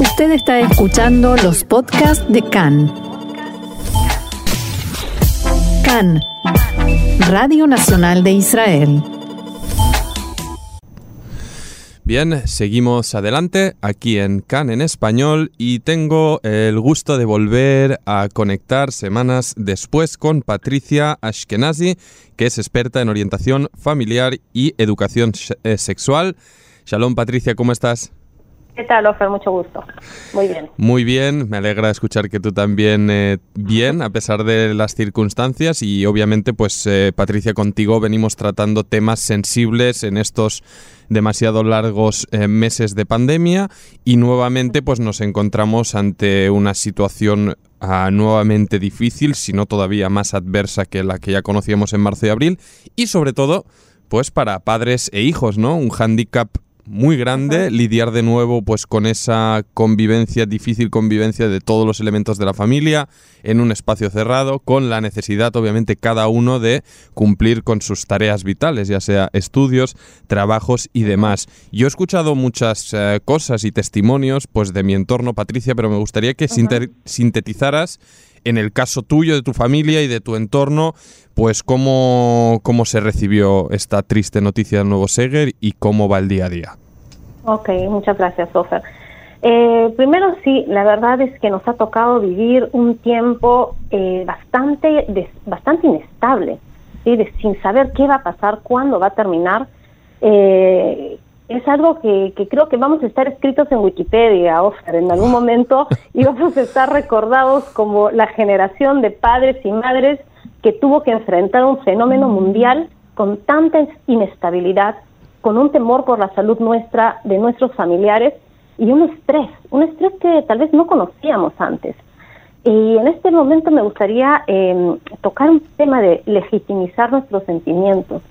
Usted está escuchando los podcasts de CAN. CAN, Radio Nacional de Israel. Bien, seguimos adelante aquí en CAN en español y tengo el gusto de volver a conectar semanas después con Patricia Ashkenazi, que es experta en orientación familiar y educación eh, sexual. Shalom Patricia, ¿cómo estás? ¿Qué tal, Ofer? Mucho gusto. Muy bien. Muy bien, me alegra escuchar que tú también eh, bien, a pesar de las circunstancias. Y obviamente, pues, eh, Patricia, contigo venimos tratando temas sensibles en estos demasiado largos eh, meses de pandemia y nuevamente pues nos encontramos ante una situación ah, nuevamente difícil, si no todavía más adversa que la que ya conocíamos en marzo y abril y sobre todo pues para padres e hijos, ¿no? Un hándicap muy grande, lidiar de nuevo pues con esa convivencia, difícil convivencia de todos los elementos de la familia en un espacio cerrado, con la necesidad obviamente cada uno de cumplir con sus tareas vitales, ya sea estudios, trabajos y demás. Yo he escuchado muchas eh, cosas y testimonios pues de mi entorno, Patricia, pero me gustaría que sintetizaras en el caso tuyo, de tu familia y de tu entorno, pues cómo, cómo se recibió esta triste noticia del nuevo Seger y cómo va el día a día. Ok, muchas gracias, Ofer. Eh, primero sí, la verdad es que nos ha tocado vivir un tiempo eh, bastante, bastante inestable, sin saber qué va a pasar, cuándo va a terminar. Eh, es algo que, que, creo que vamos a estar escritos en Wikipedia, Ofer, en algún momento y vamos a estar recordados como la generación de padres y madres que tuvo que enfrentar un fenómeno mundial con tanta inestabilidad, con un temor por la salud nuestra, de nuestros familiares y un estrés, un estrés que tal vez no conocíamos antes. Y en este momento me gustaría em, tocar un tema de legitimizar nuestros sentimientos.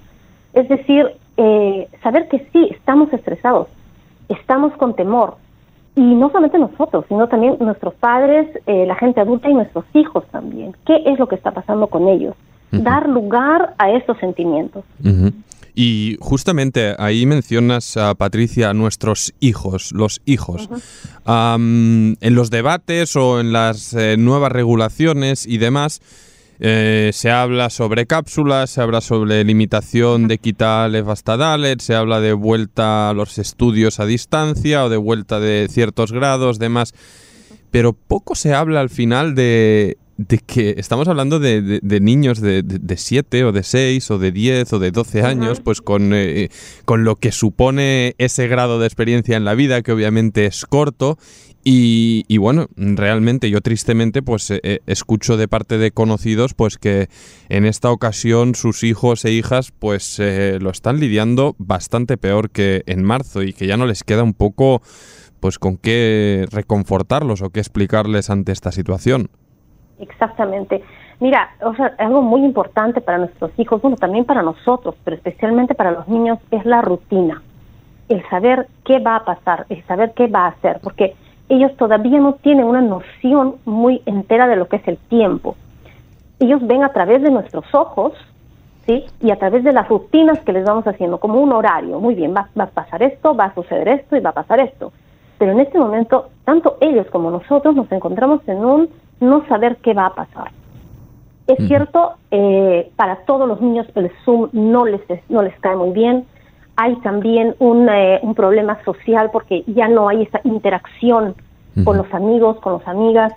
Es decir, eh, saber que sí, estamos estresados, estamos con temor, y no solamente nosotros, sino también nuestros padres, eh, la gente adulta y nuestros hijos también. ¿Qué es lo que está pasando con ellos? Dar lugar a esos sentimientos. Y justamente ahí mencionas, a Patricia, nuestros hijos, los hijos. en los debates o en las eh, nuevas regulaciones y demás, eh, se habla sobre cápsulas, se habla sobre limitación de quitar Dalet, se habla de vuelta a los estudios a distancia o de vuelta de ciertos grados, demás. Pero poco se habla al final de, que estamos hablando de, niños de 7 o de 6 o de 10 o de 12 años, pues con, eh, con lo que supone ese grado de experiencia en la vida, que obviamente es corto, y, bueno, realmente yo tristemente pues eh, eh, escucho de parte de conocidos pues que en esta ocasión sus hijos e hijas pues eh, lo están lidiando bastante peor que en marzo y que ya no les queda un poco pues con qué reconfortarlos o qué explicarles ante esta situación. Exactamente. Mira, o sea, algo muy importante para nuestros hijos, bueno, también para nosotros, pero especialmente para los niños, es la rutina. El saber qué va a pasar, el saber qué va a hacer, porque ellos todavía no tienen una noción muy entera de lo que es el tiempo. Ellos ven a través de nuestros ojos, ¿sí? Y a través de las rutinas que les vamos haciendo, como un horario. Muy bien, va, a pasar esto, va a suceder esto y va a pasar esto. Pero en este momento, tanto ellos como nosotros nos encontramos en un no saber qué va a pasar. Es cierto, eh, para todos los niños el Zoom no les, no les cae muy bien, hay también un, eh, un problema social porque ya no hay esa interacción con los amigos, con las amigas.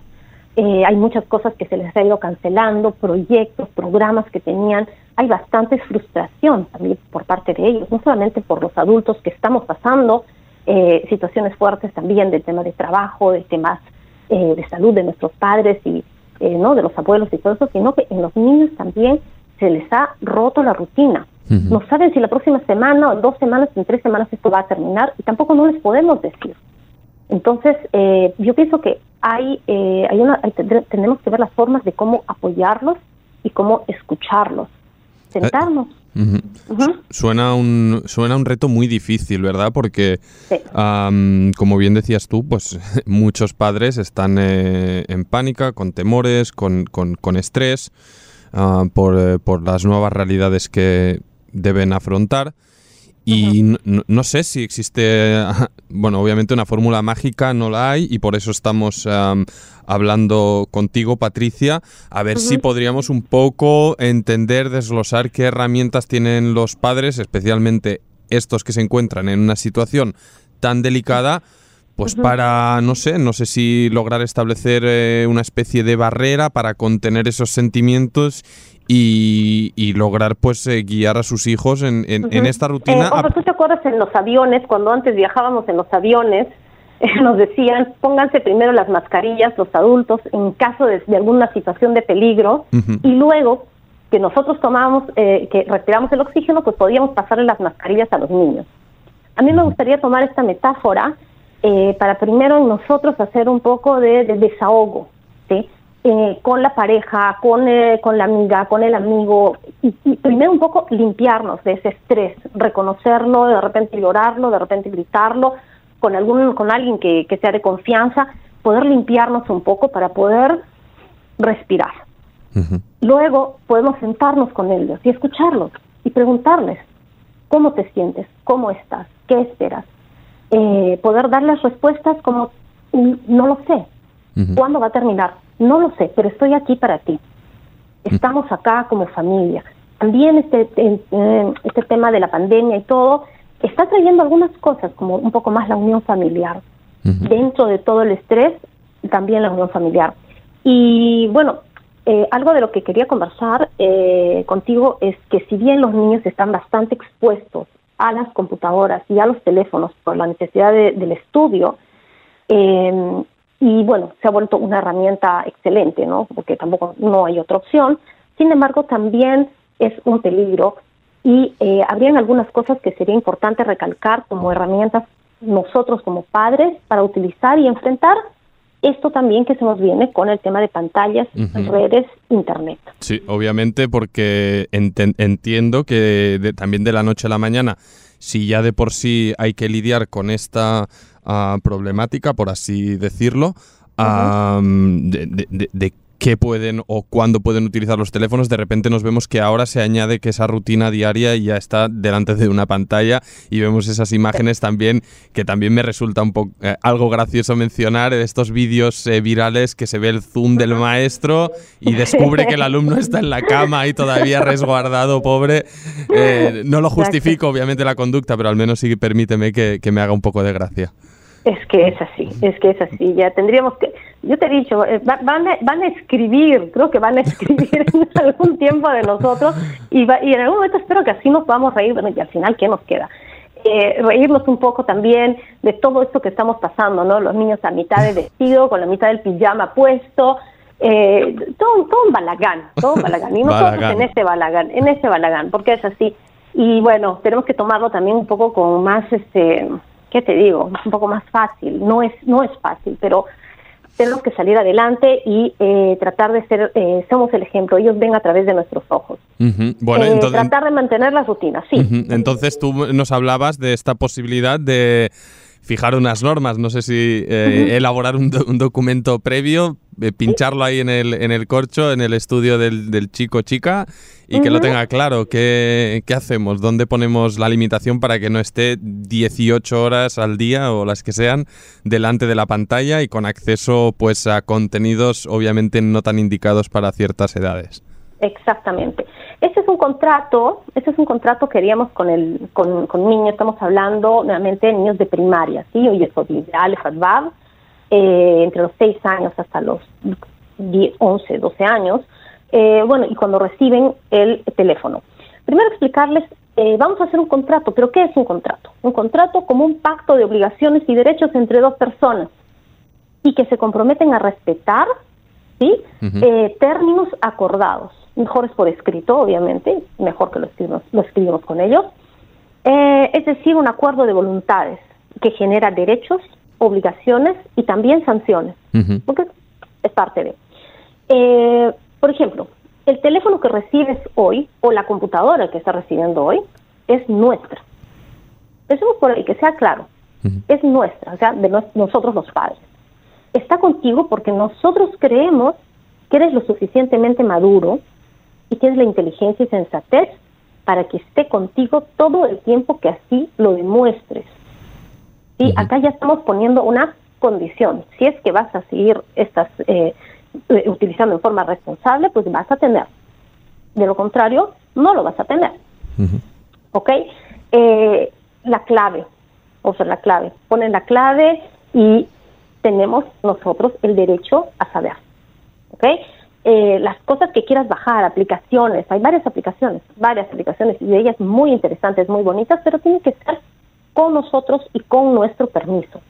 Eh, hay muchas cosas que se les ha ido cancelando, proyectos, programas que tenían. Hay bastante frustración también por parte de ellos, no solamente por los adultos que estamos pasando eh, situaciones fuertes también del tema de trabajo, de temas de salud de nuestros padres y no de los abuelos y todo eso, sino que en los niños también se les ha roto la rutina. No saben si la próxima semana, o dos semanas, en tres semanas esto va a terminar y tampoco no les podemos decir. Entonces, eh, yo pienso que hay, eh, hay una, tenemos que ver las formas de cómo apoyarlos y cómo escucharlos, sentarnos. Suena, un, suena un reto muy difícil, ¿verdad? Porque, como bien decías tú, pues muchos padres están eh, en pánica, con temores, con, con, con estrés. Ah, por, por, las nuevas realidades que, deben afrontar. Y no, sé si existe, bueno, obviamente una fórmula mágica no la hay y por eso estamos hablando contigo, Patricia, a ver si podríamos un poco entender, desglosar qué herramientas tienen los padres, especialmente estos que se encuentran en una situación tan delicada, pues para, no sé, no sé si lograr establecer eh, una especie de barrera para contener esos sentimientos y, lograr pues eh, guiar a sus hijos en, en, esta rutina. Eh, ¿Tú te acuerdas en los aviones, cuando antes viajábamos en los aviones, nos decían pónganse primero las mascarillas los adultos en caso de, alguna situación de peligro y luego que nosotros tomábamos, eh, que retiramos el oxígeno, pues podíamos pasarle las mascarillas a los niños. A mí me gustaría tomar esta metáfora para primero nosotros hacer un poco de, de desahogo, ¿sí? Eh, con la pareja, con, eh, con la amiga, con el amigo, y, primero un poco limpiarnos de ese estrés, reconocerlo, de repente llorarlo, de repente gritarlo, con, algún, con alguien que, que sea de confianza, poder limpiarnos un poco para poder respirar. Luego podemos sentarnos con ellos y escucharlos y preguntarles, ¿cómo te sientes? ¿Cómo estás? ¿Qué esperas? Eh, poder darles respuestas como, mm, no lo sé, ¿cuándo va a terminar? No lo sé, pero estoy aquí para ti. Estamos acá como familia. También este, este tema de la pandemia y todo está trayendo algunas cosas, como un poco más la unión familiar. Dentro de todo el estrés, también la unión familiar. Y bueno, eh, algo de lo que quería conversar eh, contigo es que si bien los niños están bastante expuestos a las computadoras y a los teléfonos por la necesidad del estudio, eh, y bueno, se ha vuelto una herramienta excelente, ¿no? Porque tampoco no hay otra opción. Sin embargo, también es un peligro y eh, habrían algunas cosas que sería importante recalcar como herramientas nosotros como padres para utilizar y enfrentar esto también que se nos viene con el tema de pantallas, redes, internet. Sí, obviamente porque entiendo que también de la noche a la mañana, si ya de por sí hay que lidiar con esta problemática, por así decirlo, de, qué pueden o cuándo pueden utilizar los teléfonos, de repente nos vemos que ahora se añade que esa rutina diaria ya está delante de una pantalla y vemos esas imágenes también que también me resulta un poco eh, algo gracioso mencionar estos vídeos eh, virales que se ve el zoom del maestro y descubre que el alumno está en la cama y todavía resguardado, pobre. Eh, no lo justifico, obviamente, la conducta, pero al menos sí permíteme que me haga un poco de gracia. Es que es así, es que es así. Ya tendríamos que, yo te he dicho, eh, van, a, van a escribir, creo que van a escribir en algún tiempo de nosotros y, y en algún momento espero que así nos podamos reír. Bueno, y al final, ¿qué nos queda? Eh, reírnos un poco también de todo esto que estamos pasando, ¿no? Los niños a mitad de vestido, con la mitad del pijama puesto, eh, todo, todo un balagán, todo un balagán. Y nosotros en ese balagán, en ese balagán, porque es así. Y bueno, tenemos que tomarlo también un poco con más, este ¿qué te digo? Es un poco más fácil, no es, no es fácil, pero tenemos que salir adelante y eh, tratar de ser, eh, somos el ejemplo, ellos ven a través de nuestros ojos. bueno, eh, tratar de mantener las rutinas, sí. Entonces tú nos hablabas de esta posibilidad de fijar unas normas, no sé si elaborar un, documento previo, pincharlo ahí en el, en el corcho, en el estudio del, del chico chica y que lo tenga claro. ¿Qué, ¿Qué, hacemos? ¿Dónde ponemos la limitación para que no esté 18 horas al día o las que sean delante de la pantalla y con acceso pues a contenidos obviamente no tan indicados para ciertas edades? Exactamente. Ese es un contrato, ese es un contrato que haríamos con el con, con niños, estamos hablando nuevamente de niños de primaria, ¿sí? Hoy es ideal, eh, entre los 6 años hasta los 10, 11, 12 años, eh, bueno, y cuando reciben el teléfono. Primero explicarles, eh, vamos a hacer un contrato, pero ¿qué es un contrato? Un contrato como un pacto de obligaciones y derechos entre dos personas y que se comprometen a respetar ¿sí? Eh, términos acordados. Mejor es por escrito, obviamente, mejor que lo escribimos, lo escribimos con ellos. es decir, un acuerdo de voluntades que genera derechos, obligaciones y también sanciones, porque es parte de. Por ejemplo, el teléfono que recibes hoy o la computadora que estás recibiendo hoy es nuestra. Pensemos por ahí, que sea claro. Es nuestra, o sea, de nosotros los padres. Está contigo porque nosotros creemos que eres lo suficientemente maduro y tienes la inteligencia y sensatez para que esté contigo todo el tiempo que así lo demuestres. ¿Sí? Acá ya estamos poniendo una condición. Si es que vas a seguir estas eh, eh, utilizando en forma responsable, pues vas a tener. De lo contrario, no lo vas a tener. ¿Ok? Eh, la clave, o sea, la clave. Ponen la clave y tenemos nosotros el derecho a saber. ¿Ok? Eh, las cosas que quieras bajar, aplicaciones, hay varias aplicaciones, varias aplicaciones y de ellas muy interesantes, muy bonitas, pero tienen que estar con nosotros y con nuestro permiso.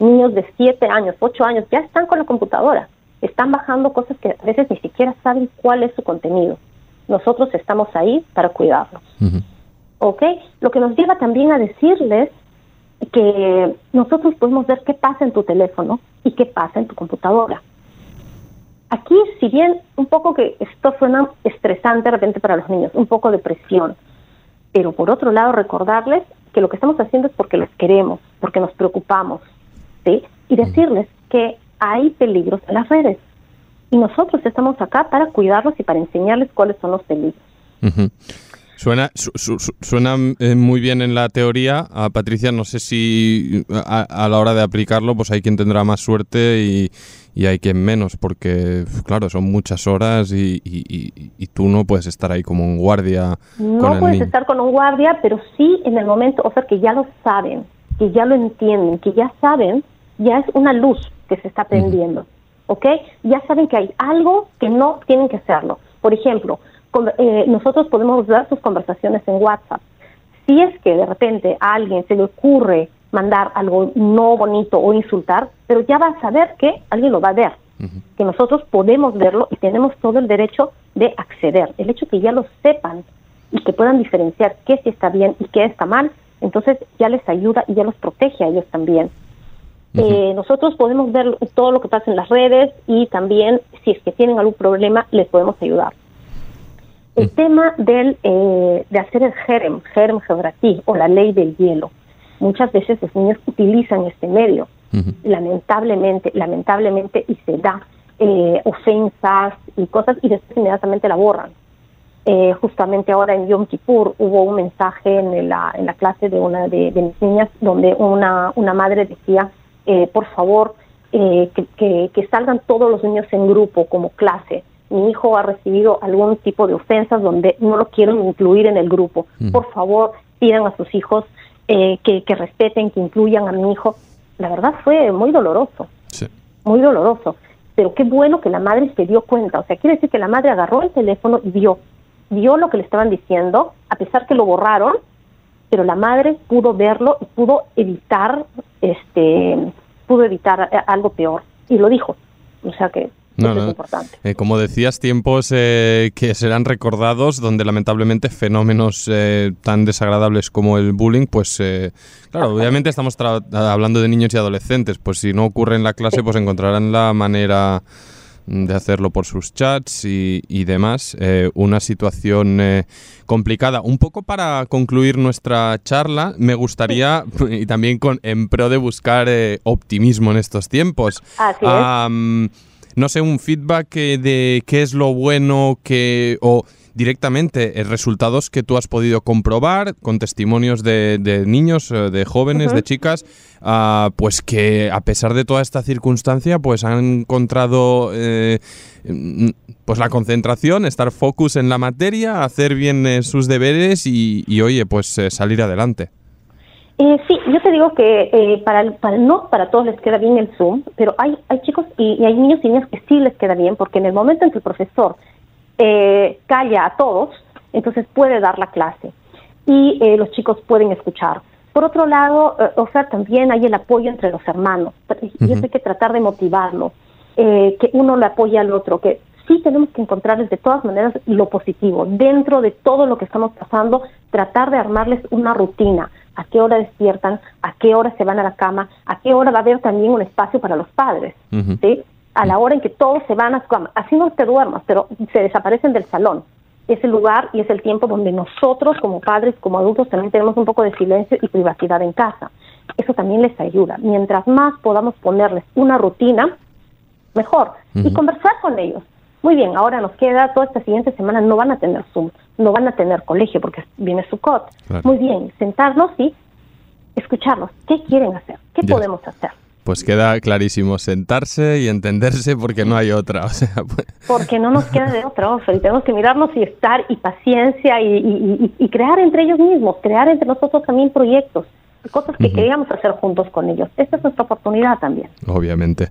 Niños de 7 años, 8 años ya están con la computadora, están bajando cosas que a veces ni siquiera saben cuál es su contenido. Nosotros estamos ahí para cuidarlos. ¿Ok? Lo que nos lleva también a decirles que nosotros podemos ver qué pasa en tu teléfono y qué pasa en tu computadora. Aquí, si bien un poco que esto suena estresante de repente para los niños, un poco de presión, pero por otro lado recordarles que lo que estamos haciendo es porque los queremos, porque nos preocupamos, ¿sí? Y decirles que hay peligros en las redes. Y nosotros estamos acá para cuidarlos y para enseñarles cuáles son los peligros. Suena, suena eh, muy bien en la teoría. A Patricia, no sé si a, la hora de aplicarlo, pues hay quien tendrá más suerte y, hay quien menos, porque, claro, son muchas horas y, tú no puedes estar ahí como un guardia. No puedes estar con un guardia, pero sí en el momento, o sea, que ya lo saben, que ya lo entienden, que ya saben, ya es una luz que se está prendiendo, ¿ok? Ya saben que hay algo que no tienen que hacerlo. Por ejemplo, eh, nosotros podemos ver sus conversaciones en WhatsApp. Si es que de repente a alguien se le ocurre mandar algo no bonito o insultar, pero ya va a saber que alguien lo va a ver, que nosotros podemos verlo y tenemos todo el derecho de acceder. El hecho que ya lo sepan y que puedan diferenciar qué sí está bien y qué está mal, entonces ya les ayuda y ya los protege a ellos también. Eh, nosotros podemos ver todo lo que pasa en las redes y también si es que tienen algún problema les podemos ayudar. El tema del, eh, de hacer el gerem, gerem geografía o la ley del hielo. Muchas veces los niños utilizan este medio, lamentablemente, lamentablemente, y se da eh, ofensas y cosas y después inmediatamente la borran. Eh, justamente ahora en Yom Kippur hubo un mensaje en la, en la clase de una de, mis niñas donde una, una madre decía, por favor, que, que, que salgan todos los niños en grupo como clase mi hijo ha recibido algún tipo de ofensas donde no lo quieren incluir en el grupo. Por favor, pidan a sus hijos eh, que, respeten, que incluyan a mi hijo. La verdad fue muy doloroso, muy doloroso. Pero qué bueno que la madre se dio cuenta. O sea, quiere decir que la madre agarró el teléfono y vio, vio lo que le estaban diciendo, a pesar que lo borraron, pero la madre pudo verlo y pudo evitar, este, pudo evitar eh, algo peor. Y lo dijo. O sea que no, no. Eh, como decías, tiempos eh, que serán recordados donde lamentablemente fenómenos eh, tan desagradables como el bullying, pues claro, obviamente estamos hablando de niños y adolescentes, pues si no ocurre en la clase, pues encontrarán la manera de hacerlo por sus chats y, y demás. una situación complicada. Un poco para concluir nuestra charla, me gustaría, y también con, en pro de buscar optimismo en estos tiempos, Así no sé, un feedback de qué es lo bueno que o directamente eh, resultados que tú has podido comprobar con testimonios de, niños, eh, de jóvenes, de chicas, ah, pues que a pesar de toda esta circunstancia, pues han encontrado eh, mm, pues la concentración, estar focus en la materia, hacer bien sus deberes y, y, oye, pues salir adelante. Eh, sí, yo te digo que eh, para, para, no para todos les queda bien el Zoom, pero hay, hay chicos y, hay niños y niñas que sí les queda bien, porque en el momento en que el profesor eh, calla a todos, entonces puede dar la clase y eh, los chicos pueden escuchar. Por otro lado, o sea, también hay el apoyo entre los hermanos, y eso hay que tratar de motivarlo, que uno le apoye al otro, que sí tenemos que encontrarles de todas maneras lo positivo. Dentro de todo lo que estamos pasando, tratar de armarles una rutina a qué hora despiertan, a qué hora se van a la cama, a qué hora va a haber también un espacio para los padres, ¿sí? A la hora en que todos se van a su cama, así no te duermas, pero se desaparecen del salón. Es el lugar y es el tiempo donde nosotros como padres, como adultos, también tenemos un poco de silencio y privacidad en casa. Eso también les ayuda. Mientras más podamos ponerles una rutina, mejor. Y conversar con ellos. Muy bien, ahora nos queda, toda esta siguiente semana no van a tener Zoom, no van a tener colegio porque viene su COT. Claro. Muy bien, sentarnos y escucharlos. ¿Qué quieren hacer? ¿Qué Ya. podemos hacer? Pues queda clarísimo, sentarse y entenderse porque no hay otra. O sea, pues- Porque no nos queda de otra, Ofer, y tenemos que mirarnos y estar, y paciencia, y, y- y- y crear entre ellos mismos, crear entre nosotros también proyectos, cosas que queríamos hacer juntos con ellos. Esta es nuestra oportunidad también. obviamente.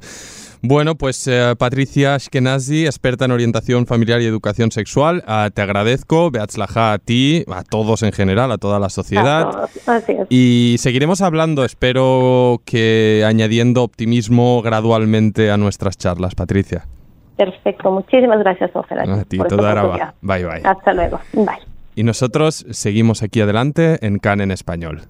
Bueno, pues eh, Patricia Ashkenazi, experta en orientación familiar y educación sexual, ah, te agradezco, Beatzlaja a ti, a todos en general, a toda la sociedad. Así es. Y seguiremos hablando, espero que añadiendo optimismo gradualmente a nuestras charlas, Patricia. Perfecto. Muchísimas gracias, Ofer. A ti, toda. Bye, bye. Hasta luego. Bye. Y nosotros seguimos aquí adelante en CAN en español.